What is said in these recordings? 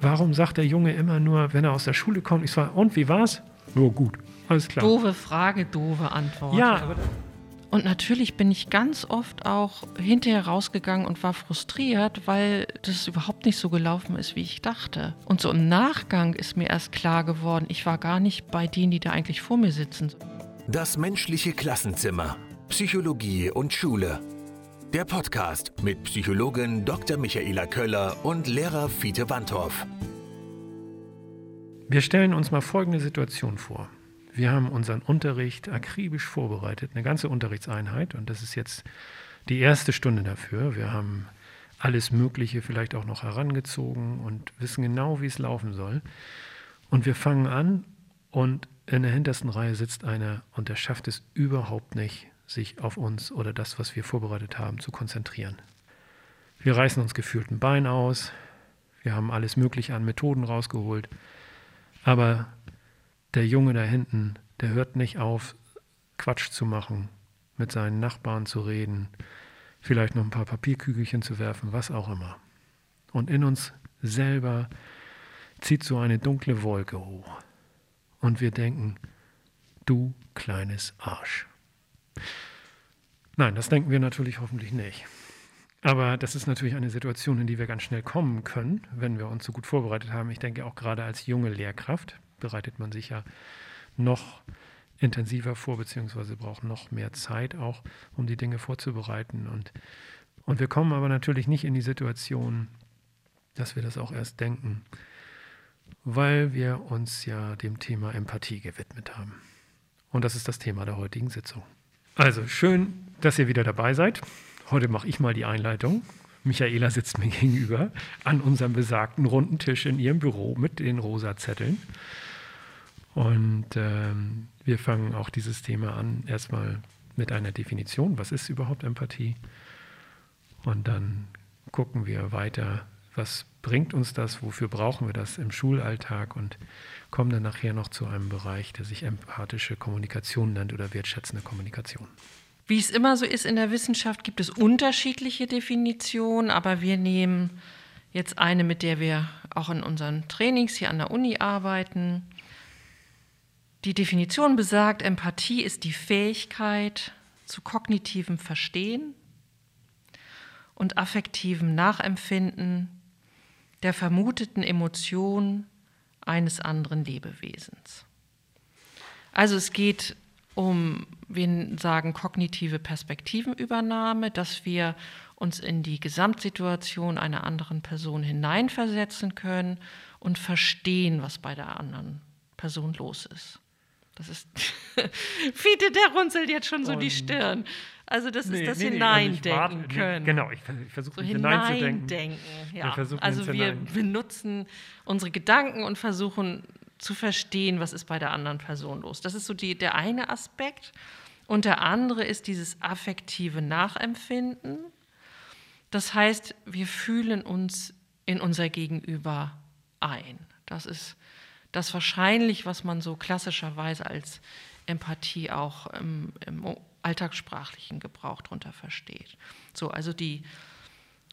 warum sagt der Junge immer nur, wenn er aus der Schule kommt, ich sage, und wie war's? Nur gut, alles klar. Doofe Frage, doofe Antwort. Ja, aber Und natürlich bin ich ganz oft auch hinterher rausgegangen und war frustriert, weil das überhaupt nicht so gelaufen ist, wie ich dachte. Und so im Nachgang ist mir erst klar geworden, ich war gar nicht bei denen, die da eigentlich vor mir sitzen. Das menschliche Klassenzimmer. Psychologie und Schule. Der Podcast mit Psychologin Dr. Michaela Köller und Lehrer Fiete Wandorf. Wir stellen uns mal folgende Situation vor. Wir haben unseren Unterricht akribisch vorbereitet, eine ganze Unterrichtseinheit, und das ist jetzt die erste Stunde dafür. Wir haben alles Mögliche vielleicht auch noch herangezogen und wissen genau, wie es laufen soll. Und wir fangen an und in der hintersten Reihe sitzt einer und der schafft es überhaupt nicht, sich auf uns oder das, was wir vorbereitet haben, zu konzentrieren. Wir reißen uns gefühlt ein Bein aus, wir haben alles Mögliche an Methoden rausgeholt, aber der Junge da hinten, der hört nicht auf, Quatsch zu machen, mit seinen Nachbarn zu reden, vielleicht noch ein paar Papierkügelchen zu werfen, was auch immer. Und in uns selber zieht so eine dunkle Wolke hoch. Und wir denken, du kleines Arsch. Nein, das denken wir natürlich hoffentlich nicht. Aber das ist natürlich eine Situation, in die wir ganz schnell kommen können, wenn wir uns so gut vorbereitet haben. Ich denke auch gerade als junge Lehrkraft bereitet man sich ja noch intensiver vor, beziehungsweise braucht noch mehr Zeit auch, um die Dinge vorzubereiten. Und, und wir kommen aber natürlich nicht in die Situation, dass wir das auch erst denken, weil wir uns ja dem Thema Empathie gewidmet haben. Und das ist das Thema der heutigen Sitzung. Also schön, dass ihr wieder dabei seid. Heute mache ich mal die Einleitung. Michaela sitzt mir gegenüber an unserem besagten runden Tisch in ihrem Büro mit den rosa Zetteln. Und ähm, wir fangen auch dieses Thema an, erstmal mit einer Definition. Was ist überhaupt Empathie? Und dann gucken wir weiter, was bringt uns das, wofür brauchen wir das im Schulalltag und kommen dann nachher noch zu einem Bereich, der sich empathische Kommunikation nennt oder wertschätzende Kommunikation. Wie es immer so ist in der Wissenschaft, gibt es unterschiedliche Definitionen, aber wir nehmen jetzt eine, mit der wir auch in unseren Trainings hier an der Uni arbeiten. Die Definition besagt, Empathie ist die Fähigkeit zu kognitivem Verstehen und affektivem Nachempfinden der vermuteten Emotion eines anderen Lebewesens. Also es geht um, wir sagen, kognitive Perspektivenübernahme, dass wir uns in die Gesamtsituation einer anderen Person hineinversetzen können und verstehen, was bei der anderen Person los ist. Das ist. Fiete, der runzelt jetzt schon so und die Stirn. Also, das nee, ist das nee, Hineindenken nee, können. Genau, ich, ich versuche so hineinzudenken. Hineindenken, ja. Wir also, wir benutzen unsere Gedanken und versuchen zu verstehen, was ist bei der anderen Person los. Das ist so die, der eine Aspekt. Und der andere ist dieses affektive Nachempfinden. Das heißt, wir fühlen uns in unser Gegenüber ein. Das ist das wahrscheinlich, was man so klassischerweise als Empathie auch im, im alltagssprachlichen Gebrauch darunter versteht. So, also die,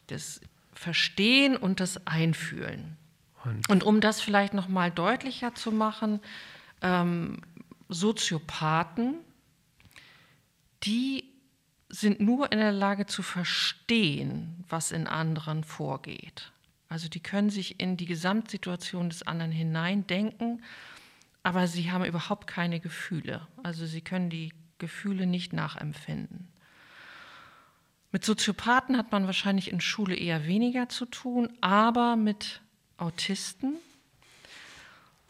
das Verstehen und das Einfühlen. Und, und um das vielleicht noch mal deutlicher zu machen, ähm, Soziopathen, die sind nur in der Lage zu verstehen, was in anderen vorgeht. Also die können sich in die Gesamtsituation des anderen hineindenken, aber sie haben überhaupt keine Gefühle. Also sie können die Gefühle nicht nachempfinden. Mit Soziopathen hat man wahrscheinlich in Schule eher weniger zu tun, aber mit Autisten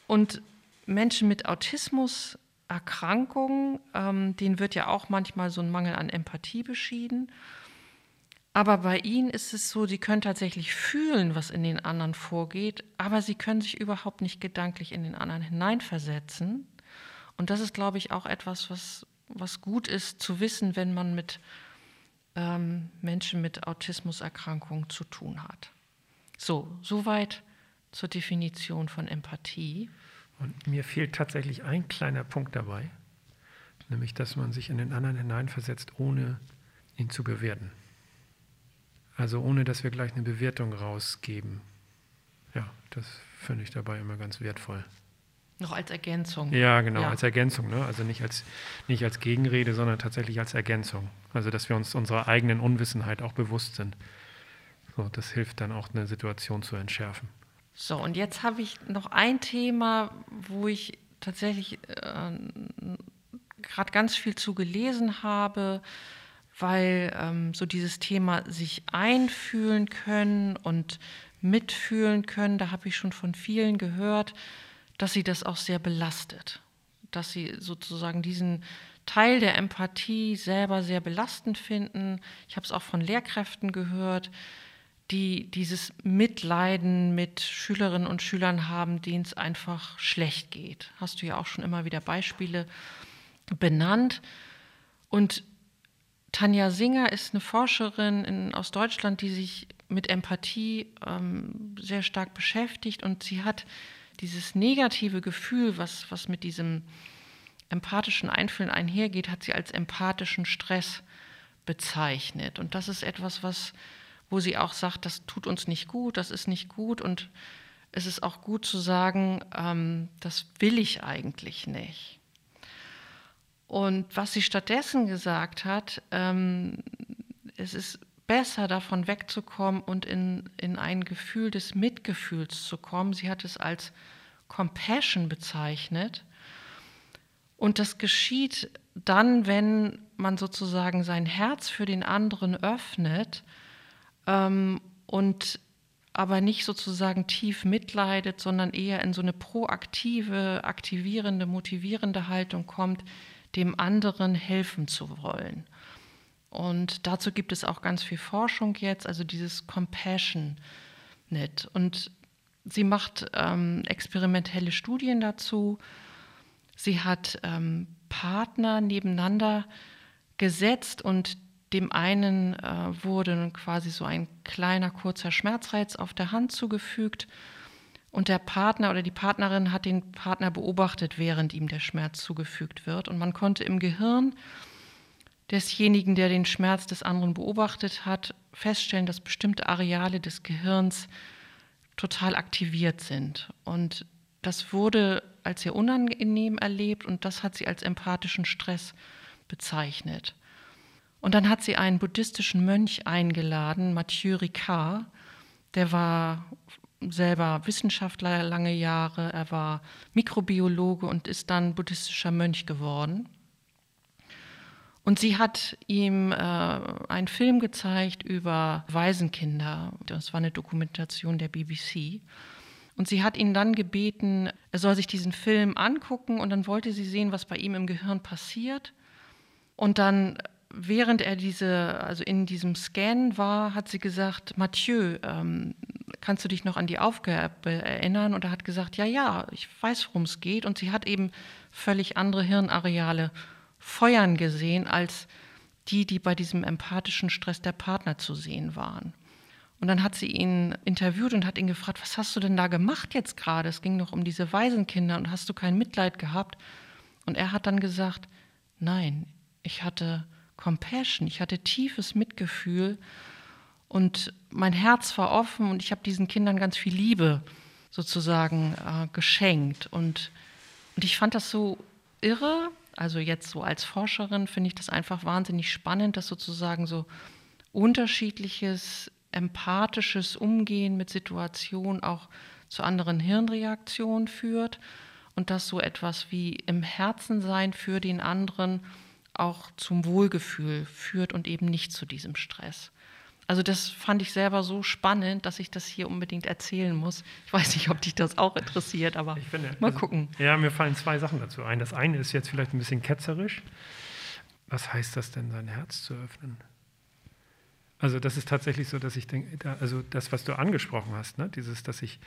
und Menschen mit Autismuserkrankungen, ähm, denen wird ja auch manchmal so ein Mangel an Empathie beschieden. Aber bei ihnen ist es so, sie können tatsächlich fühlen, was in den anderen vorgeht, aber sie können sich überhaupt nicht gedanklich in den anderen hineinversetzen. Und das ist, glaube ich, auch etwas, was, was gut ist zu wissen, wenn man mit ähm, Menschen mit Autismuserkrankungen zu tun hat. So, soweit zur Definition von Empathie. Und mir fehlt tatsächlich ein kleiner Punkt dabei, nämlich dass man sich in den anderen hineinversetzt, ohne ihn zu bewerten. Also ohne dass wir gleich eine Bewertung rausgeben. Ja, Das finde ich dabei immer ganz wertvoll. Noch als Ergänzung. Ja, genau, ja. als Ergänzung. Ne? Also nicht als, nicht als Gegenrede, sondern tatsächlich als Ergänzung. Also dass wir uns unserer eigenen Unwissenheit auch bewusst sind. So, das hilft dann auch, eine Situation zu entschärfen. So, und jetzt habe ich noch ein Thema, wo ich tatsächlich äh, gerade ganz viel zu gelesen habe, weil ähm, so dieses Thema sich einfühlen können und mitfühlen können, da habe ich schon von vielen gehört, dass sie das auch sehr belastet, dass sie sozusagen diesen Teil der Empathie selber sehr belastend finden. Ich habe es auch von Lehrkräften gehört, die dieses Mitleiden mit Schülerinnen und Schülern haben, denen es einfach schlecht geht. Hast du ja auch schon immer wieder Beispiele benannt. Und Tanja Singer ist eine Forscherin in, aus Deutschland, die sich mit Empathie ähm, sehr stark beschäftigt und sie hat dieses negative Gefühl, was, was mit diesem empathischen Einfühlen einhergeht, hat sie als empathischen Stress bezeichnet. Und das ist etwas, was, wo sie auch sagt, das tut uns nicht gut, das ist nicht gut und es ist auch gut zu sagen, ähm, das will ich eigentlich nicht. Und was sie stattdessen gesagt hat, ähm, es ist besser davon wegzukommen und in, in ein Gefühl des Mitgefühls zu kommen. Sie hat es als Compassion bezeichnet. Und das geschieht dann, wenn man sozusagen sein Herz für den anderen öffnet ähm, und aber nicht sozusagen tief mitleidet, sondern eher in so eine proaktive, aktivierende, motivierende Haltung kommt, dem anderen helfen zu wollen. Und dazu gibt es auch ganz viel Forschung jetzt, also dieses Compassion Net. Und sie macht ähm, experimentelle Studien dazu. Sie hat ähm, Partner nebeneinander gesetzt und dem einen äh, wurde quasi so ein kleiner kurzer Schmerzreiz auf der Hand zugefügt und der Partner oder die Partnerin hat den Partner beobachtet, während ihm der Schmerz zugefügt wird. Und man konnte im Gehirn desjenigen, der den Schmerz des anderen beobachtet hat, feststellen, dass bestimmte Areale des Gehirns total aktiviert sind. Und das wurde als sehr unangenehm erlebt und das hat sie als empathischen Stress bezeichnet. Und dann hat sie einen buddhistischen Mönch eingeladen, Mathieu Ricard. Der war selber Wissenschaftler lange Jahre, er war Mikrobiologe und ist dann buddhistischer Mönch geworden. Und sie hat ihm äh, einen Film gezeigt über Waisenkinder. Das war eine Dokumentation der BBC. Und sie hat ihn dann gebeten, er soll sich diesen Film angucken und dann wollte sie sehen, was bei ihm im Gehirn passiert. Und dann, während er diese, also in diesem Scan war, hat sie gesagt, Mathieu, ähm, kannst du dich noch an die Aufgabe erinnern? Und er hat gesagt, ja, ja, ich weiß, worum es geht. Und sie hat eben völlig andere Hirnareale feuern gesehen als die, die bei diesem empathischen Stress der Partner zu sehen waren. Und dann hat sie ihn interviewt und hat ihn gefragt, was hast du denn da gemacht jetzt gerade? Es ging doch um diese Waisenkinder und hast du kein Mitleid gehabt? Und er hat dann gesagt, nein, ich hatte Compassion, ich hatte tiefes Mitgefühl und mein Herz war offen und ich habe diesen Kindern ganz viel Liebe sozusagen äh, geschenkt. Und, und ich fand das so irre. Also jetzt so als Forscherin finde ich das einfach wahnsinnig spannend, dass sozusagen so unterschiedliches, empathisches Umgehen mit Situationen auch zu anderen Hirnreaktionen führt und dass so etwas wie im Herzen sein für den anderen auch zum Wohlgefühl führt und eben nicht zu diesem Stress. Also das fand ich selber so spannend, dass ich das hier unbedingt erzählen muss. Ich weiß nicht, ob dich das auch interessiert, aber finde, mal also, gucken. Ja, mir fallen zwei Sachen dazu ein. Das eine ist jetzt vielleicht ein bisschen ketzerisch. Was heißt das denn, sein Herz zu öffnen? Also das ist tatsächlich so, dass ich denke, also das, was du angesprochen hast, ne, dieses, dass ich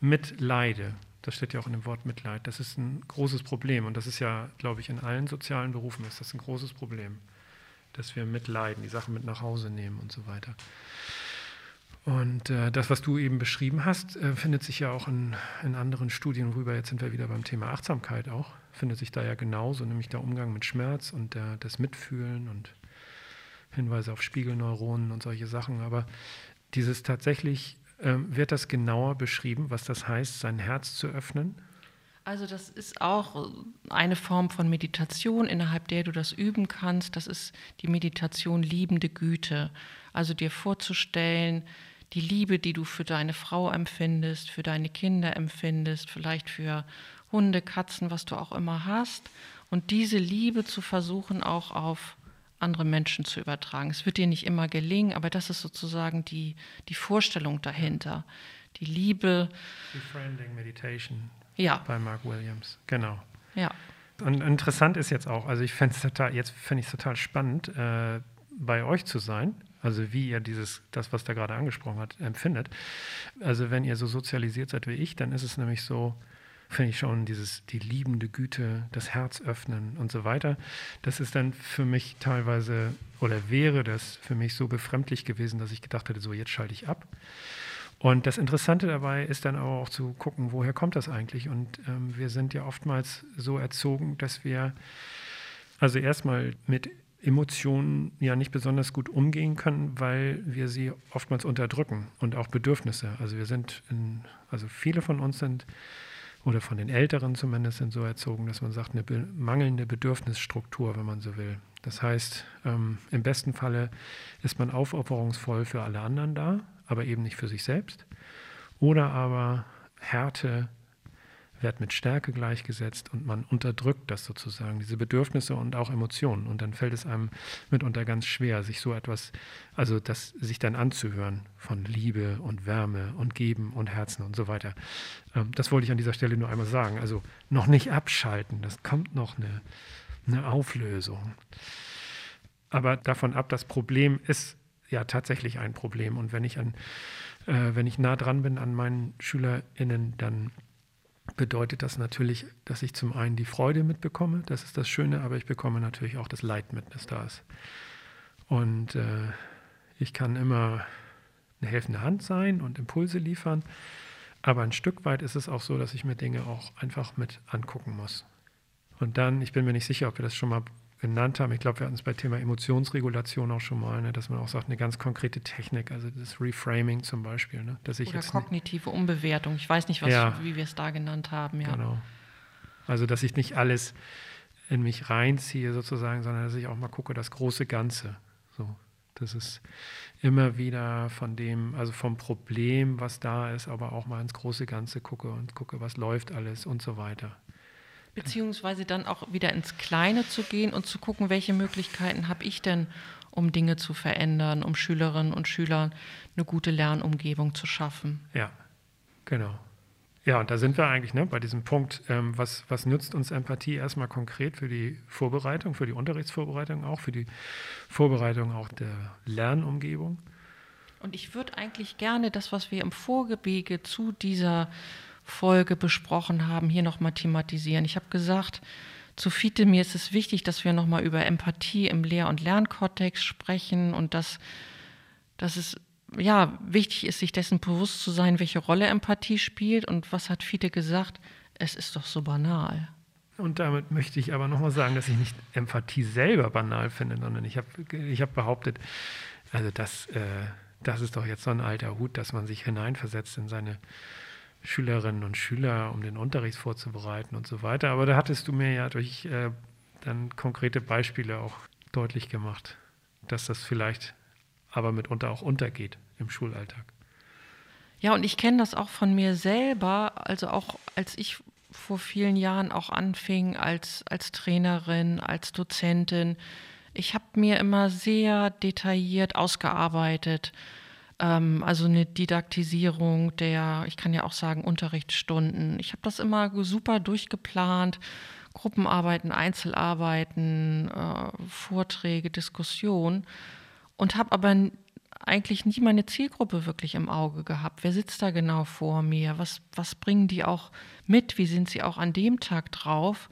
mitleide, das steht ja auch in dem Wort Mitleid, das ist ein großes Problem und das ist ja, glaube ich, in allen sozialen Berufen ist das ein großes Problem dass wir mitleiden, die Sachen mit nach Hause nehmen und so weiter. Und äh, das, was du eben beschrieben hast, äh, findet sich ja auch in, in, anderen Studien rüber. Jetzt sind wir wieder beim Thema Achtsamkeit auch. Findet sich da ja genauso, nämlich der Umgang mit Schmerz und der, das Mitfühlen und Hinweise auf Spiegelneuronen und solche Sachen. Aber dieses tatsächlich Ähm, wird das genauer beschrieben, was das heißt, sein Herz zu öffnen? Also das ist auch eine Form von Meditation, innerhalb der du das üben kannst. Das ist die Meditation liebende Güte. Also dir vorzustellen, die Liebe, die du für deine Frau empfindest, für deine Kinder empfindest, vielleicht für Hunde, Katzen, was du auch immer hast. Und diese Liebe zu versuchen auch auf andere Menschen zu übertragen. Es wird dir nicht immer gelingen, aber das ist sozusagen die, die Vorstellung dahinter. Die Liebe. Befriending Meditation. Ja. Bei Mark Williams, genau. Ja. Und interessant ist jetzt auch, also ich fände es total, jetzt fände ich es total spannend, äh, bei euch zu sein. Also wie ihr dieses, das, was da gerade angesprochen hat, empfindet. Also wenn ihr so sozialisiert seid wie ich, dann ist es nämlich so, finde ich schon, dieses, die liebende Güte, das Herz öffnen und so weiter. Das ist dann für mich teilweise, oder wäre das für mich so befremdlich gewesen, dass ich gedacht hätte, so jetzt schalte ich ab. Und das Interessante dabei ist dann auch zu gucken, woher kommt das eigentlich? Und ähm, wir sind ja oftmals so erzogen, dass wir also erstmal mit Emotionen ja nicht besonders gut umgehen können, weil wir sie oftmals unterdrücken und auch Bedürfnisse. Also wir sind, in, also viele von uns sind oder von den Älteren zumindest sind so erzogen, dass man sagt, eine be mangelnde Bedürfnisstruktur, wenn man so will. Das heißt, ähm, im besten Falle ist man aufopferungsvoll für alle anderen da, aber eben nicht für sich selbst. Oder aber Härte wird mit Stärke gleichgesetzt und man unterdrückt das sozusagen, diese Bedürfnisse und auch Emotionen. Und dann fällt es einem mitunter ganz schwer, sich so etwas, also das sich dann anzuhören von Liebe und Wärme und Geben und Herzen und so weiter. Ähm, das wollte ich an dieser Stelle nur einmal sagen. Also noch nicht abschalten, das kommt noch eine, eine Auflösung. Aber davon ab, das Problem ist ja tatsächlich ein Problem. Und wenn ich an, äh, wenn ich nah dran bin an meinen SchülerInnen, dann bedeutet das natürlich, dass ich zum einen die Freude mitbekomme, das ist das Schöne, aber ich bekomme natürlich auch das Leid mit, das da ist. Und äh, ich kann immer eine helfende Hand sein und Impulse liefern, aber ein Stück weit ist es auch so, dass ich mir Dinge auch einfach mit angucken muss. Und dann, ich bin mir nicht sicher, ob wir das schon mal genannt haben. Ich glaube, wir hatten es bei Thema Emotionsregulation auch schon mal, ne, dass man auch sagt, eine ganz konkrete Technik, also das Reframing zum Beispiel. Ne, dass ich Oder jetzt kognitive Umbewertung. Ich weiß nicht, was, ja, wie wir es da genannt haben. Ja. Genau. Also, dass ich nicht alles in mich reinziehe sozusagen, sondern dass ich auch mal gucke, das große Ganze. So, das ist immer wieder von dem, also vom Problem, was da ist, aber auch mal ins große Ganze gucke und gucke, was läuft alles und so weiter. Beziehungsweise dann auch wieder ins Kleine zu gehen und zu gucken, welche Möglichkeiten habe ich denn, um Dinge zu verändern, um Schülerinnen und Schülern eine gute Lernumgebung zu schaffen. Ja, genau. Ja, und da sind wir eigentlich ne, bei diesem Punkt, ähm, was, was nützt uns Empathie erstmal konkret für die Vorbereitung, für die Unterrichtsvorbereitung auch, für die Vorbereitung auch der Lernumgebung? Und ich würde eigentlich gerne das, was wir im Vorgebege zu dieser Folge besprochen haben, hier nochmal thematisieren. Ich habe gesagt, zu Fiete, mir ist es wichtig, dass wir nochmal über Empathie im Lehr- und Lernkontext sprechen und dass, dass es ja, wichtig ist, sich dessen bewusst zu sein, welche Rolle Empathie spielt. Und was hat Fiete gesagt? Es ist doch so banal. Und damit möchte ich aber nochmal sagen, dass ich nicht Empathie selber banal finde, sondern ich habe ich hab behauptet, also das, äh, das ist doch jetzt so ein alter Hut, dass man sich hineinversetzt in seine Schülerinnen und Schüler, um den Unterricht vorzubereiten und so weiter. Aber da hattest du mir ja durch äh, dann konkrete Beispiele auch deutlich gemacht, dass das vielleicht aber mitunter auch untergeht im Schulalltag. Ja, und ich kenne das auch von mir selber, also auch als ich vor vielen Jahren auch anfing als, als Trainerin, als Dozentin. Ich habe mir immer sehr detailliert ausgearbeitet, also eine Didaktisierung der, ich kann ja auch sagen, Unterrichtsstunden. Ich habe das immer super durchgeplant. Gruppenarbeiten, Einzelarbeiten, äh, Vorträge, Diskussionen und habe aber eigentlich nie meine Zielgruppe wirklich im Auge gehabt. Wer sitzt da genau vor mir? Was, was bringen die auch mit? Wie sind sie auch an dem Tag drauf?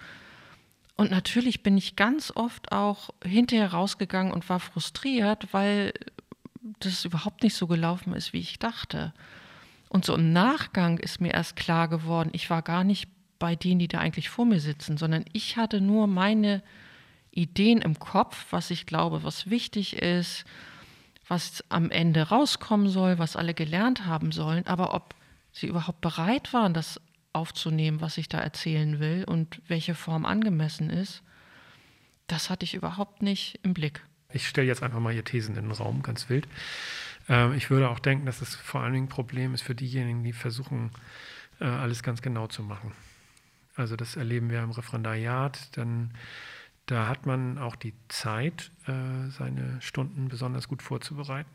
Und natürlich bin ich ganz oft auch hinterher rausgegangen und war frustriert, weil das überhaupt nicht so gelaufen ist, wie ich dachte. Und so im Nachgang ist mir erst klar geworden, ich war gar nicht bei denen, die da eigentlich vor mir sitzen, sondern ich hatte nur meine Ideen im Kopf, was ich glaube, was wichtig ist, was am Ende rauskommen soll, was alle gelernt haben sollen, aber ob sie überhaupt bereit waren, das aufzunehmen, was ich da erzählen will und welche Form angemessen ist, das hatte ich überhaupt nicht im Blick. Ich stelle jetzt einfach mal hier Thesen in den Raum, ganz wild. Ähm, ich würde auch denken, dass es vor allen Dingen ein Problem ist für diejenigen, die versuchen, äh, alles ganz genau zu machen. Also das erleben wir im Referendariat, dann da hat man auch die Zeit, äh, seine Stunden besonders gut vorzubereiten.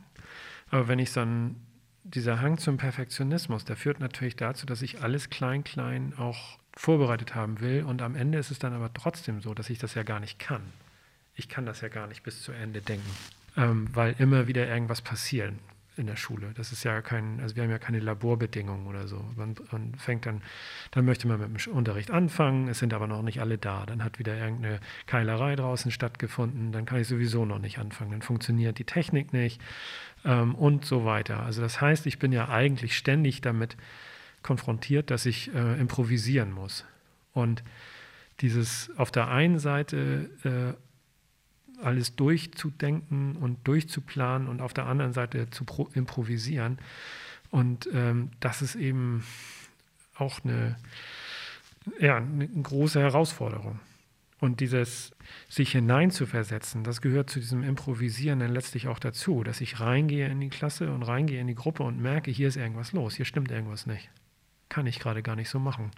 Aber wenn ich dann dieser Hang zum Perfektionismus, der führt natürlich dazu, dass ich alles klein, klein auch vorbereitet haben will. Und am Ende ist es dann aber trotzdem so, dass ich das ja gar nicht kann. Ich kann das ja gar nicht bis zu Ende denken, ähm, weil immer wieder irgendwas passiert in der Schule. Das ist ja kein, also wir haben ja keine Laborbedingungen oder so. Man, man, fängt dann, dann möchte man mit dem Unterricht anfangen, es sind aber noch nicht alle da. Dann hat wieder irgendeine Keilerei draußen stattgefunden, dann kann ich sowieso noch nicht anfangen. Dann funktioniert die Technik nicht ähm, und so weiter. Also das heißt, ich bin ja eigentlich ständig damit konfrontiert, dass ich äh, improvisieren muss. Und dieses auf der einen Seite äh, alles durchzudenken und durchzuplanen und auf der anderen Seite zu improvisieren. Und ähm, das ist eben auch eine, ja, eine große Herausforderung. Und dieses sich hineinzuversetzen, das gehört zu diesem Improvisieren dann letztlich auch dazu, dass ich reingehe in die Klasse und reingehe in die Gruppe und merke, hier ist irgendwas los, hier stimmt irgendwas nicht. Kann ich gerade gar nicht so machen.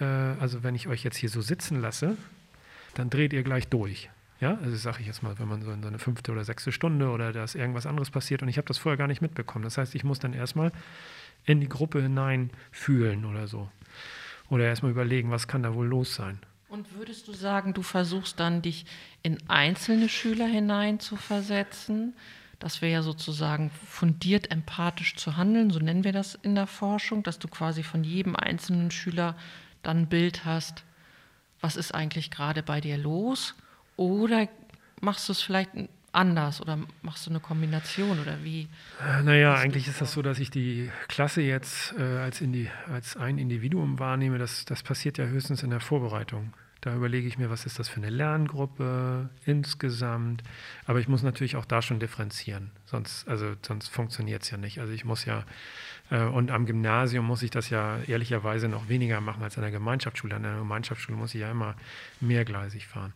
Äh, also wenn ich euch jetzt hier so sitzen lasse, dann dreht ihr gleich durch. Ja, also sage ich jetzt mal, wenn man so in so eine fünfte oder sechste Stunde oder da ist irgendwas anderes passiert und ich habe das vorher gar nicht mitbekommen. Das heißt, ich muss dann erstmal in die Gruppe hinein fühlen oder so. Oder erstmal überlegen, was kann da wohl los sein. Und würdest du sagen, du versuchst dann, dich in einzelne Schüler hinein zu versetzen? Das wäre ja sozusagen fundiert empathisch zu handeln, so nennen wir das in der Forschung, dass du quasi von jedem einzelnen Schüler dann ein Bild hast, was ist eigentlich gerade bei dir los? Oder machst du es vielleicht anders oder machst du eine Kombination oder wie? Äh, naja, eigentlich ist das so, dass ich die Klasse jetzt äh, als, Indi als ein Individuum wahrnehme. Das, das passiert ja höchstens in der Vorbereitung. Da überlege ich mir, was ist das für eine Lerngruppe insgesamt. Aber ich muss natürlich auch da schon differenzieren. Sonst, also, sonst funktioniert es ja nicht. Also ich muss ja, äh, und am Gymnasium muss ich das ja ehrlicherweise noch weniger machen als an der Gemeinschaftsschule. An der Gemeinschaftsschule muss ich ja immer mehrgleisig fahren.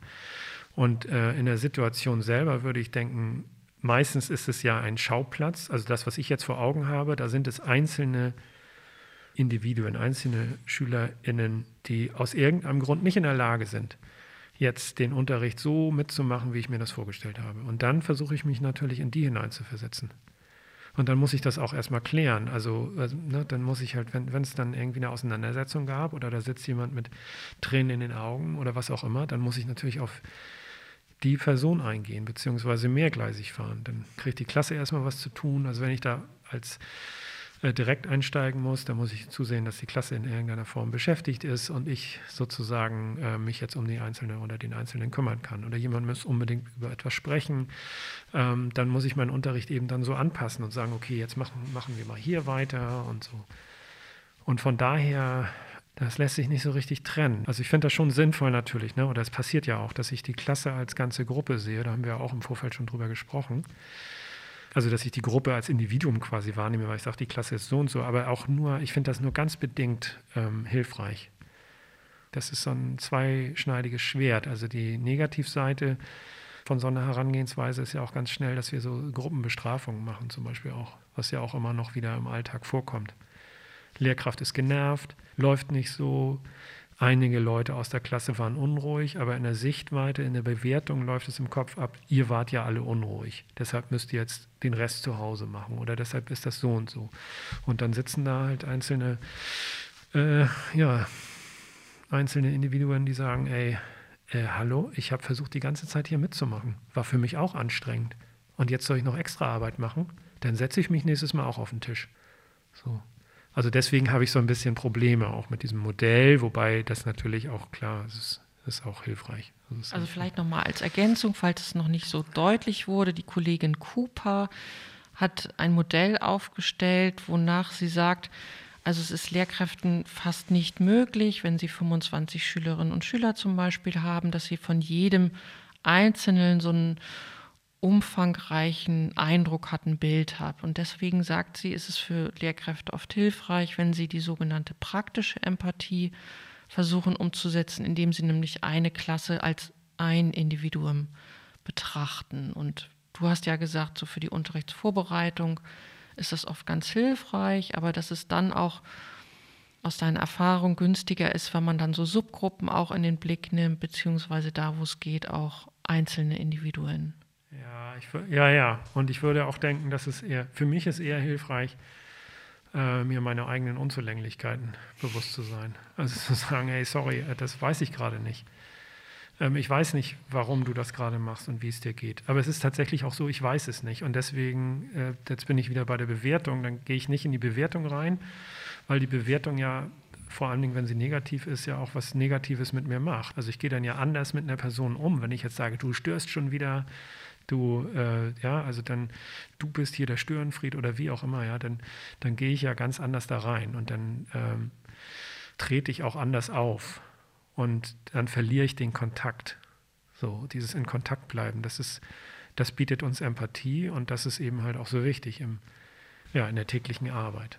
Und äh, in der Situation selber würde ich denken, meistens ist es ja ein Schauplatz. Also das, was ich jetzt vor Augen habe, da sind es einzelne Individuen, einzelne SchülerInnen, die aus irgendeinem Grund nicht in der Lage sind, jetzt den Unterricht so mitzumachen, wie ich mir das vorgestellt habe. Und dann versuche ich mich natürlich in die hineinzuversetzen. Und dann muss ich das auch erstmal klären. Also, also ne, dann muss ich halt, wenn es dann irgendwie eine Auseinandersetzung gab oder da sitzt jemand mit Tränen in den Augen oder was auch immer, dann muss ich natürlich auf die Person eingehen, beziehungsweise mehrgleisig fahren. Dann kriegt die Klasse erstmal was zu tun. Also wenn ich da als äh, direkt einsteigen muss, dann muss ich zusehen, dass die Klasse in irgendeiner Form beschäftigt ist und ich sozusagen äh, mich jetzt um die Einzelne oder den Einzelnen kümmern kann. Oder jemand muss unbedingt über etwas sprechen. Ähm, dann muss ich meinen Unterricht eben dann so anpassen und sagen, okay, jetzt machen, machen wir mal hier weiter und so. Und von daher das lässt sich nicht so richtig trennen. Also ich finde das schon sinnvoll natürlich, ne? oder es passiert ja auch, dass ich die Klasse als ganze Gruppe sehe, da haben wir auch im Vorfeld schon drüber gesprochen. Also dass ich die Gruppe als Individuum quasi wahrnehme, weil ich sage, die Klasse ist so und so, aber auch nur, ich finde das nur ganz bedingt ähm, hilfreich. Das ist so ein zweischneidiges Schwert. Also die Negativseite von so einer Herangehensweise ist ja auch ganz schnell, dass wir so Gruppenbestrafungen machen, zum Beispiel auch, was ja auch immer noch wieder im Alltag vorkommt. Lehrkraft ist genervt, läuft nicht so. Einige Leute aus der Klasse waren unruhig, aber in der Sichtweite, in der Bewertung läuft es im Kopf ab, ihr wart ja alle unruhig. Deshalb müsst ihr jetzt den Rest zu Hause machen oder deshalb ist das so und so. Und dann sitzen da halt einzelne, äh, ja, einzelne Individuen, die sagen, ey, äh, hallo, ich habe versucht, die ganze Zeit hier mitzumachen. War für mich auch anstrengend. Und jetzt soll ich noch extra Arbeit machen? Dann setze ich mich nächstes Mal auch auf den Tisch. So. Also deswegen habe ich so ein bisschen Probleme auch mit diesem Modell, wobei das natürlich auch klar ist, ist auch hilfreich. Also, also vielleicht nochmal als Ergänzung, falls es noch nicht so deutlich wurde, die Kollegin Cooper hat ein Modell aufgestellt, wonach sie sagt, also es ist Lehrkräften fast nicht möglich, wenn sie 25 Schülerinnen und Schüler zum Beispiel haben, dass sie von jedem Einzelnen so ein umfangreichen Eindruck hat, ein Bild hat. Und deswegen sagt sie, ist es für Lehrkräfte oft hilfreich, wenn sie die sogenannte praktische Empathie versuchen umzusetzen, indem sie nämlich eine Klasse als ein Individuum betrachten. Und du hast ja gesagt, so für die Unterrichtsvorbereitung ist das oft ganz hilfreich, aber dass es dann auch aus deiner Erfahrung günstiger ist, wenn man dann so Subgruppen auch in den Blick nimmt, beziehungsweise da, wo es geht, auch einzelne Individuen. Ja, ich, ja, ja. Und ich würde auch denken, dass es eher, für mich ist eher hilfreich, äh, mir meine eigenen Unzulänglichkeiten bewusst zu sein. Also zu sagen, hey, sorry, äh, das weiß ich gerade nicht. Ähm, ich weiß nicht, warum du das gerade machst und wie es dir geht. Aber es ist tatsächlich auch so, ich weiß es nicht. Und deswegen, äh, jetzt bin ich wieder bei der Bewertung, dann gehe ich nicht in die Bewertung rein, weil die Bewertung ja vor allen Dingen, wenn sie negativ ist, ja auch was Negatives mit mir macht. Also ich gehe dann ja anders mit einer Person um, wenn ich jetzt sage, du störst schon wieder, du, äh, ja, also dann, du bist hier der Störenfried oder wie auch immer, ja, dann, dann gehe ich ja ganz anders da rein und dann ähm, trete ich auch anders auf und dann verliere ich den Kontakt. So, dieses in Kontakt bleiben, das ist, das bietet uns Empathie und das ist eben halt auch so wichtig im, ja, in der täglichen Arbeit.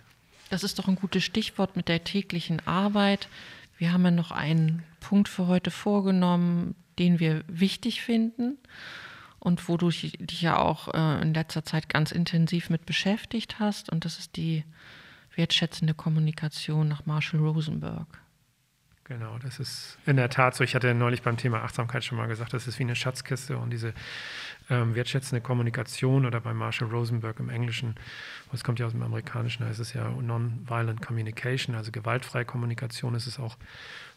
Das ist doch ein gutes Stichwort mit der täglichen Arbeit. Wir haben ja noch einen Punkt für heute vorgenommen, den wir wichtig finden und wo du dich ja auch äh, in letzter Zeit ganz intensiv mit beschäftigt hast. Und das ist die wertschätzende Kommunikation nach Marshall Rosenberg. Genau, das ist in der Tat so. Ich hatte neulich beim Thema Achtsamkeit schon mal gesagt, das ist wie eine Schatzkiste und diese ähm, wertschätzende Kommunikation oder bei Marshall Rosenberg im Englischen, das kommt ja aus dem Amerikanischen, ist es ja Non-Violent Communication, also gewaltfreie Kommunikation ist es auch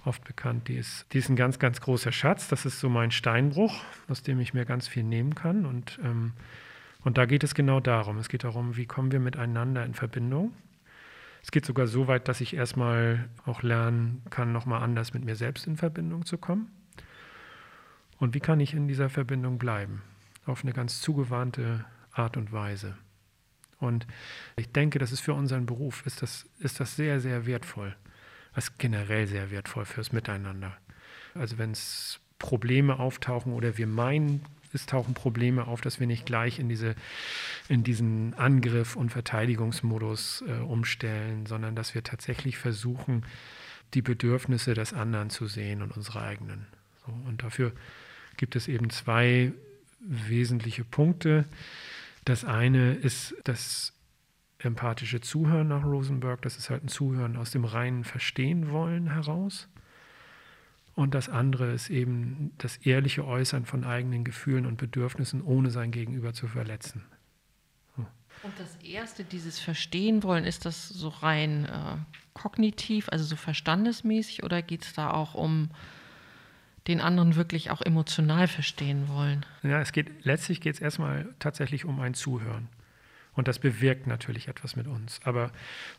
oft bekannt. Die ist, die ist ein ganz, ganz großer Schatz. Das ist so mein Steinbruch, aus dem ich mir ganz viel nehmen kann. Und, ähm, und da geht es genau darum. Es geht darum, wie kommen wir miteinander in Verbindung. Es geht sogar so weit, dass ich erstmal auch lernen kann, nochmal anders mit mir selbst in Verbindung zu kommen. Und wie kann ich in dieser Verbindung bleiben? Auf eine ganz zugewandte Art und Weise. Und ich denke, das ist für unseren Beruf, ist das, ist das sehr, sehr wertvoll was generell sehr wertvoll fürs Miteinander. Also wenn es Probleme auftauchen oder wir meinen, es tauchen Probleme auf, dass wir nicht gleich in, diese, in diesen Angriff- und Verteidigungsmodus äh, umstellen, sondern dass wir tatsächlich versuchen, die Bedürfnisse des anderen zu sehen und unsere eigenen. So, und dafür gibt es eben zwei wesentliche Punkte. Das eine ist das empathische Zuhören nach Rosenberg. Das ist halt ein Zuhören aus dem reinen Verstehen wollen heraus. Und das andere ist eben das ehrliche Äußern von eigenen Gefühlen und Bedürfnissen, ohne sein Gegenüber zu verletzen. Und das erste, dieses Verstehen wollen, ist das so rein äh, kognitiv, also so verstandesmäßig, oder geht es da auch um den anderen wirklich auch emotional verstehen wollen? Ja, es geht letztlich geht es erstmal tatsächlich um ein Zuhören. Und das bewirkt natürlich etwas mit uns. Aber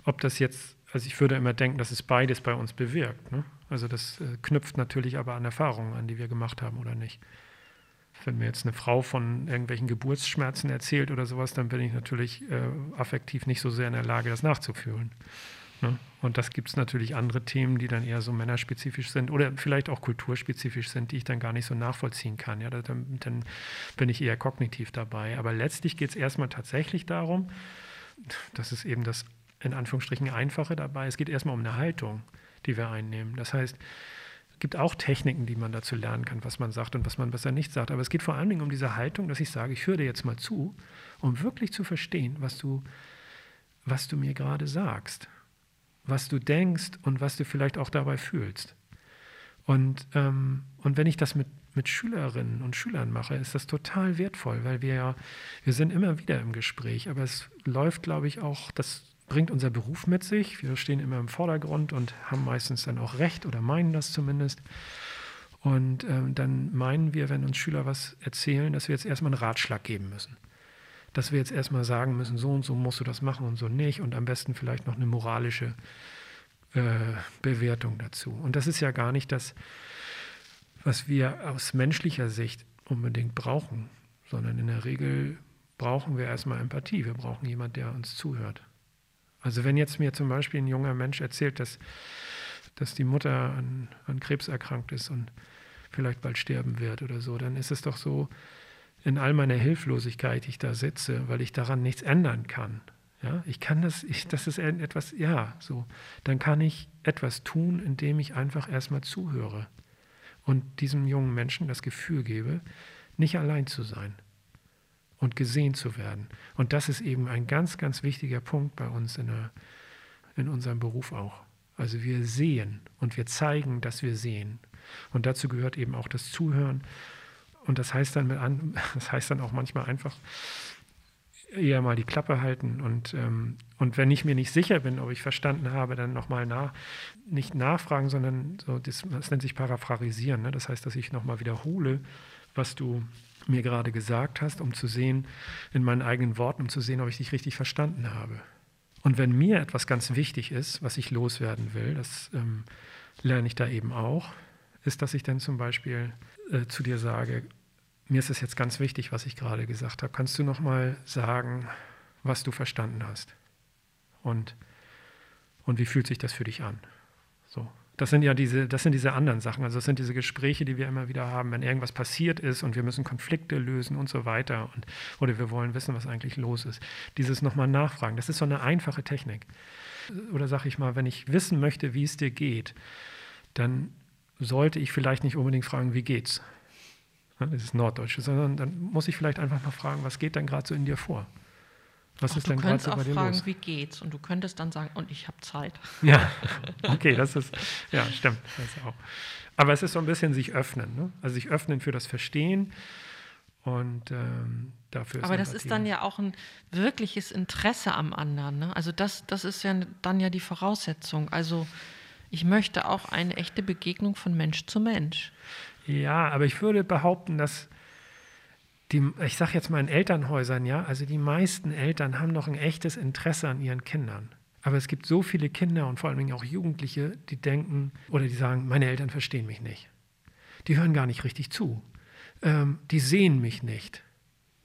ob das jetzt, also ich würde immer denken, dass es beides bei uns bewirkt. Ne? Also das äh, knüpft natürlich aber an Erfahrungen an, die wir gemacht haben oder nicht. Wenn mir jetzt eine Frau von irgendwelchen Geburtsschmerzen erzählt oder sowas, dann bin ich natürlich äh, affektiv nicht so sehr in der Lage, das nachzufühlen. Ne? Und das gibt es natürlich andere Themen, die dann eher so männerspezifisch sind oder vielleicht auch kulturspezifisch sind, die ich dann gar nicht so nachvollziehen kann. Ja, dann, dann bin ich eher kognitiv dabei. Aber letztlich geht es erstmal tatsächlich darum, das ist eben das in Anführungsstrichen Einfache dabei. Es geht erstmal um eine Haltung, die wir einnehmen. Das heißt, es gibt auch Techniken, die man dazu lernen kann, was man sagt und was man besser nicht sagt. Aber es geht vor allen Dingen um diese Haltung, dass ich sage, ich höre dir jetzt mal zu, um wirklich zu verstehen, was du, was du mir gerade sagst was du denkst und was du vielleicht auch dabei fühlst. Und, ähm, und wenn ich das mit, mit Schülerinnen und Schülern mache, ist das total wertvoll, weil wir ja, wir sind immer wieder im Gespräch, aber es läuft, glaube ich, auch, das bringt unser Beruf mit sich. Wir stehen immer im Vordergrund und haben meistens dann auch recht oder meinen das zumindest. Und ähm, dann meinen wir, wenn uns Schüler was erzählen, dass wir jetzt erstmal einen Ratschlag geben müssen dass wir jetzt erstmal sagen müssen, so und so musst du das machen und so nicht und am besten vielleicht noch eine moralische äh, Bewertung dazu. Und das ist ja gar nicht das, was wir aus menschlicher Sicht unbedingt brauchen, sondern in der Regel brauchen wir erstmal Empathie. Wir brauchen jemanden, der uns zuhört. Also wenn jetzt mir zum Beispiel ein junger Mensch erzählt, dass, dass die Mutter an, an Krebs erkrankt ist und vielleicht bald sterben wird oder so, dann ist es doch so, in all meiner Hilflosigkeit ich da sitze, weil ich daran nichts ändern kann. Ja, ich kann das, ich, das ist etwas, ja, so. Dann kann ich etwas tun, indem ich einfach erstmal zuhöre und diesem jungen Menschen das Gefühl gebe, nicht allein zu sein und gesehen zu werden. Und das ist eben ein ganz, ganz wichtiger Punkt bei uns in, der, in unserem Beruf auch. Also wir sehen und wir zeigen, dass wir sehen. Und dazu gehört eben auch das Zuhören. Und das heißt dann, mit an, das heißt dann auch manchmal einfach eher mal die Klappe halten. Und, ähm, und wenn ich mir nicht sicher bin, ob ich verstanden habe, dann nochmal nach, nicht nachfragen, sondern so, das, das nennt sich paraphrasieren. Ne? Das heißt, dass ich nochmal wiederhole, was du mir gerade gesagt hast, um zu sehen, in meinen eigenen Worten, um zu sehen, ob ich dich richtig verstanden habe. Und wenn mir etwas ganz wichtig ist, was ich loswerden will, das ähm, lerne ich da eben auch, ist, dass ich dann zum Beispiel äh, zu dir sage, mir ist es jetzt ganz wichtig, was ich gerade gesagt habe. Kannst du noch mal sagen, was du verstanden hast? Und, und wie fühlt sich das für dich an? So. Das sind ja diese, das sind diese anderen Sachen. Also das sind diese Gespräche, die wir immer wieder haben, wenn irgendwas passiert ist und wir müssen Konflikte lösen und so weiter. Und, oder wir wollen wissen, was eigentlich los ist. Dieses nochmal nachfragen, das ist so eine einfache Technik. Oder sag ich mal, wenn ich wissen möchte, wie es dir geht, dann sollte ich vielleicht nicht unbedingt fragen, wie geht's? Das ist Norddeutsche, sondern dann muss ich vielleicht einfach mal fragen, was geht denn gerade so in dir vor? Was Ach, ist denn gerade so bei dir fragen, los? wie geht's? Und du könntest dann sagen, und ich habe Zeit. Ja, okay, das ist, ja, stimmt. Das auch. Aber es ist so ein bisschen sich öffnen, ne? also sich öffnen für das Verstehen und ähm, dafür. Aber das ist dann ja auch ein wirkliches Interesse am anderen. Ne? Also das, das ist ja dann ja die Voraussetzung. Also ich möchte auch eine echte Begegnung von Mensch zu Mensch. Ja, aber ich würde behaupten, dass die, ich sage jetzt mal in Elternhäusern, ja, also die meisten Eltern haben noch ein echtes Interesse an ihren Kindern. Aber es gibt so viele Kinder und vor allen Dingen auch Jugendliche, die denken oder die sagen, meine Eltern verstehen mich nicht. Die hören gar nicht richtig zu. Ähm, die sehen mich nicht.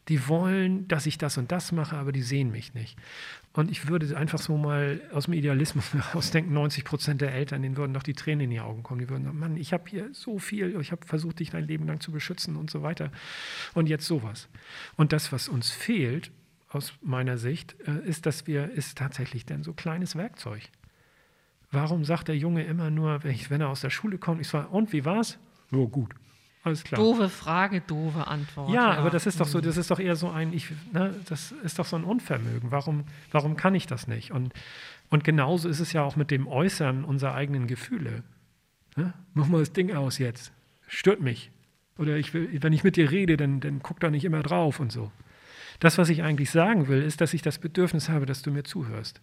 Die wollen, dass ich das und das mache, aber die sehen mich nicht. Und ich würde einfach so mal aus dem Idealismus heraus denken, 90 Prozent der Eltern, denen würden doch die Tränen in die Augen kommen. Die würden sagen, Mann, ich habe hier so viel, ich habe versucht, dich dein Leben lang zu beschützen und so weiter. Und jetzt sowas. Und das, was uns fehlt, aus meiner Sicht, äh, ist, dass wir, ist tatsächlich denn so kleines Werkzeug. Warum sagt der Junge immer nur, wenn er aus der Schule kommt, ich sage, und wie war's? Ja, gut. Alles klar. Doofe Frage, doofe Antwort. Ja, ja, aber das ist doch so, mhm. das ist doch eher so ein, ich, ne, das ist doch so ein Unvermögen. Warum, warum kann ich das nicht? Und, und genauso ist es ja auch mit dem Äußern unserer eigenen Gefühle. Ne? Mach mal das Ding aus jetzt. Stört mich. Oder ich will, wenn ich mit dir rede, dann, dann guck da nicht immer drauf und so. Das, was ich eigentlich sagen will, ist, dass ich das Bedürfnis habe, dass du mir zuhörst.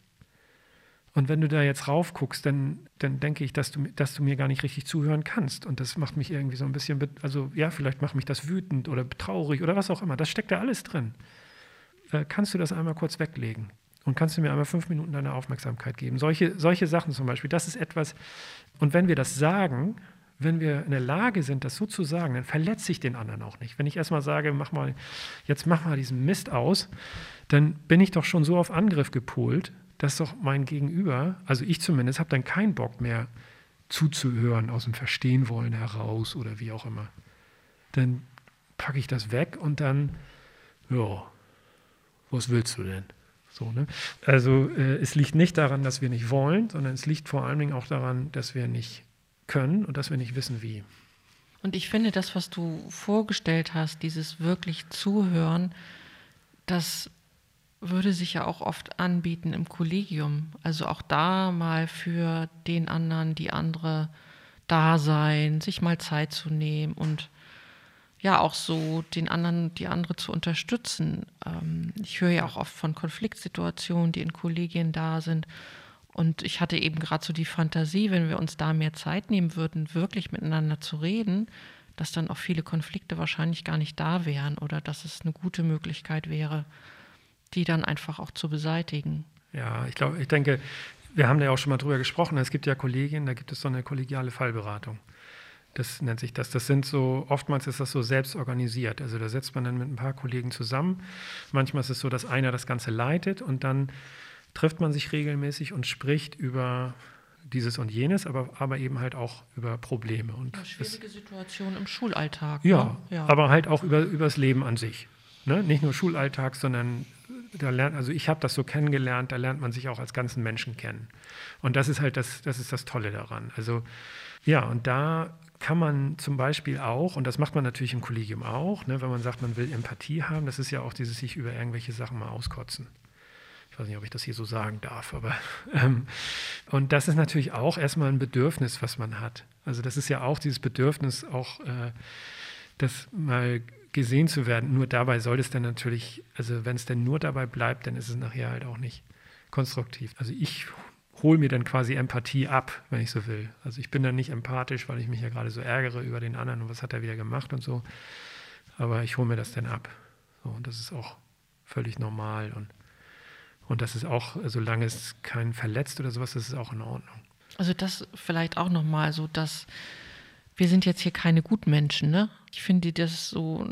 Und wenn du da jetzt raufguckst, dann, dann denke ich, dass du, dass du mir gar nicht richtig zuhören kannst. Und das macht mich irgendwie so ein bisschen, also ja, vielleicht macht mich das wütend oder traurig oder was auch immer. Das steckt da alles drin. Äh, kannst du das einmal kurz weglegen? Und kannst du mir einmal fünf Minuten deine Aufmerksamkeit geben? Solche, solche Sachen zum Beispiel, das ist etwas, und wenn wir das sagen, wenn wir in der Lage sind, das so zu sagen, dann verletze ich den anderen auch nicht. Wenn ich erstmal sage, mach mal, jetzt mach mal diesen Mist aus, dann bin ich doch schon so auf Angriff gepolt, dass doch mein Gegenüber, also ich zumindest, habe dann keinen Bock mehr zuzuhören aus dem Verstehen wollen heraus oder wie auch immer. Dann packe ich das weg und dann, ja, was willst du denn? So, ne? Also äh, es liegt nicht daran, dass wir nicht wollen, sondern es liegt vor allen Dingen auch daran, dass wir nicht können und dass wir nicht wissen, wie. Und ich finde, das, was du vorgestellt hast, dieses wirklich Zuhören, das würde sich ja auch oft anbieten im Kollegium. Also auch da mal für den anderen, die andere da sein, sich mal Zeit zu nehmen und ja auch so den anderen, die andere zu unterstützen. Ähm, ich höre ja auch oft von Konfliktsituationen, die in Kollegien da sind. Und ich hatte eben gerade so die Fantasie, wenn wir uns da mehr Zeit nehmen würden, wirklich miteinander zu reden, dass dann auch viele Konflikte wahrscheinlich gar nicht da wären oder dass es eine gute Möglichkeit wäre, die dann einfach auch zu beseitigen. Ja, ich glaube, ich denke, wir haben ja auch schon mal drüber gesprochen. Es gibt ja Kollegien, da gibt es so eine kollegiale Fallberatung. Das nennt sich das. Das sind so, oftmals ist das so selbst organisiert. Also da setzt man dann mit ein paar Kollegen zusammen. Manchmal ist es so, dass einer das Ganze leitet und dann trifft man sich regelmäßig und spricht über dieses und jenes, aber, aber eben halt auch über Probleme. Und ja, schwierige Situation im Schulalltag. Ja, ne? ja, aber halt auch über, über das Leben an sich. Ne? Nicht nur Schulalltag, sondern da lernt, also ich habe das so kennengelernt, da lernt man sich auch als ganzen Menschen kennen. Und das ist halt das, das ist das Tolle daran. Also ja, und da kann man zum Beispiel auch, und das macht man natürlich im Kollegium auch, ne, wenn man sagt, man will Empathie haben, das ist ja auch dieses sich über irgendwelche Sachen mal auskotzen. Ich weiß nicht, ob ich das hier so sagen darf, aber ähm, und das ist natürlich auch erstmal ein Bedürfnis, was man hat. Also das ist ja auch dieses Bedürfnis, auch äh, das mal gesehen zu werden. Nur dabei soll es dann natürlich, also wenn es denn nur dabei bleibt, dann ist es nachher halt auch nicht konstruktiv. Also ich hole mir dann quasi Empathie ab, wenn ich so will. Also ich bin dann nicht empathisch, weil ich mich ja gerade so ärgere über den anderen und was hat er wieder gemacht und so. Aber ich hole mir das dann ab. So, und das ist auch völlig normal und, und das ist auch, solange es keinen verletzt oder sowas, das ist auch in Ordnung. Also das vielleicht auch nochmal so, dass wir sind jetzt hier keine Gutmenschen, ne? Ich finde das so,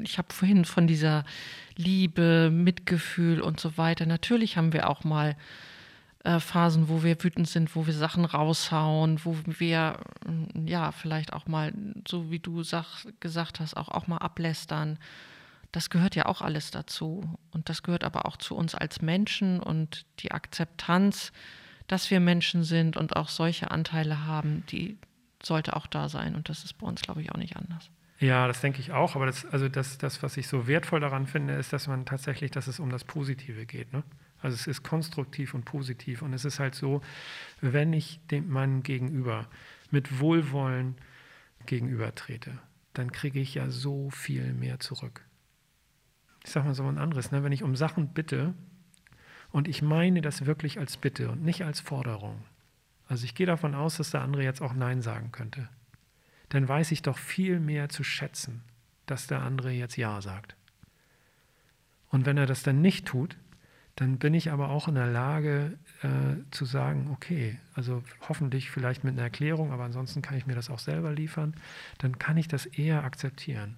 ich habe vorhin von dieser Liebe, Mitgefühl und so weiter. Natürlich haben wir auch mal äh, Phasen, wo wir wütend sind, wo wir Sachen raushauen, wo wir ja vielleicht auch mal, so wie du sag, gesagt hast, auch, auch mal ablästern. Das gehört ja auch alles dazu. Und das gehört aber auch zu uns als Menschen und die Akzeptanz, dass wir Menschen sind und auch solche Anteile haben, die sollte auch da sein. Und das ist bei uns, glaube ich, auch nicht anders. Ja, das denke ich auch. Aber das, also das, das, was ich so wertvoll daran finde, ist, dass man tatsächlich, dass es um das Positive geht. Ne? Also es ist konstruktiv und positiv. Und es ist halt so, wenn ich dem meinem Gegenüber mit Wohlwollen gegenübertrete, dann kriege ich ja so viel mehr zurück. Ich sage mal so ein anderes, ne? wenn ich um Sachen bitte und ich meine das wirklich als Bitte und nicht als Forderung, also ich gehe davon aus, dass der andere jetzt auch Nein sagen könnte. Dann weiß ich doch viel mehr zu schätzen, dass der andere jetzt Ja sagt. Und wenn er das dann nicht tut, dann bin ich aber auch in der Lage äh, zu sagen, okay, also hoffentlich vielleicht mit einer Erklärung, aber ansonsten kann ich mir das auch selber liefern, dann kann ich das eher akzeptieren.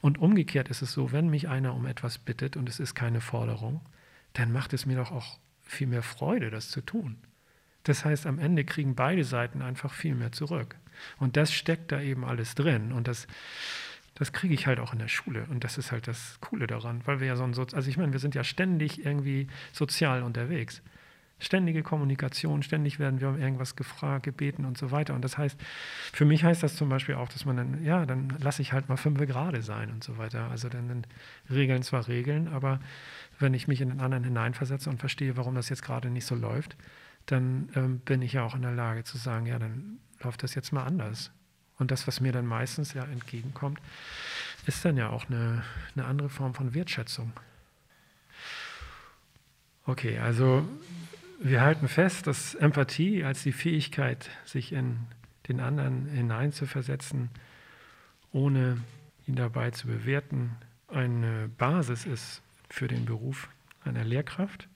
Und umgekehrt ist es so, wenn mich einer um etwas bittet und es ist keine Forderung, dann macht es mir doch auch viel mehr Freude, das zu tun. Das heißt, am Ende kriegen beide Seiten einfach viel mehr zurück. Und das steckt da eben alles drin. Und das, das kriege ich halt auch in der Schule. Und das ist halt das Coole daran, weil wir ja so ein, also ich meine, wir sind ja ständig irgendwie sozial unterwegs. Ständige Kommunikation, ständig werden wir um irgendwas gefragt, gebeten und so weiter. Und das heißt, für mich heißt das zum Beispiel auch, dass man dann, ja, dann lasse ich halt mal fünf gerade sein und so weiter. Also dann, dann Regeln zwar Regeln, aber wenn ich mich in den anderen hineinversetze und verstehe, warum das jetzt gerade nicht so läuft, dann ähm, bin ich ja auch in der Lage zu sagen, ja, dann läuft das jetzt mal anders. Und das, was mir dann meistens ja entgegenkommt, ist dann ja auch eine, eine andere Form von Wertschätzung. Okay, also wir halten fest, dass Empathie als die Fähigkeit, sich in den anderen hineinzuversetzen, ohne ihn dabei zu bewerten, eine Basis ist für den Beruf einer Lehrkraft.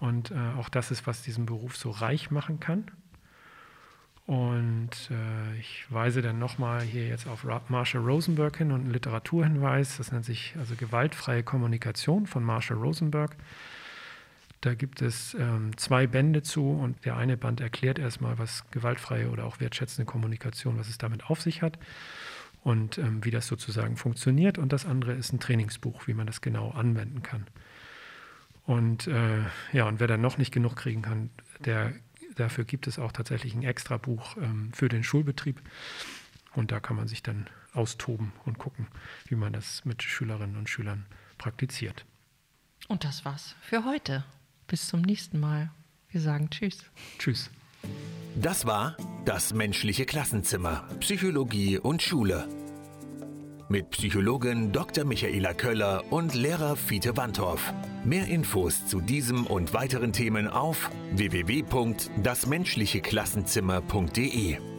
Und äh, auch das ist, was diesen Beruf so reich machen kann. Und äh, ich weise dann nochmal hier jetzt auf Marshall Rosenberg hin und einen Literaturhinweis. Das nennt sich also Gewaltfreie Kommunikation von Marshall Rosenberg. Da gibt es ähm, zwei Bände zu und der eine Band erklärt erstmal, was gewaltfreie oder auch wertschätzende Kommunikation, was es damit auf sich hat und ähm, wie das sozusagen funktioniert. Und das andere ist ein Trainingsbuch, wie man das genau anwenden kann. Und äh, ja, und wer dann noch nicht genug kriegen kann, der, dafür gibt es auch tatsächlich ein extra Buch ähm, für den Schulbetrieb. Und da kann man sich dann austoben und gucken, wie man das mit Schülerinnen und Schülern praktiziert. Und das war's für heute. Bis zum nächsten Mal. Wir sagen Tschüss. Tschüss. Das war das menschliche Klassenzimmer, Psychologie und Schule mit Psychologin Dr. Michaela Köller und Lehrer Fiete Wandorf. Mehr Infos zu diesem und weiteren Themen auf www.dasmenschlicheklassenzimmer.de.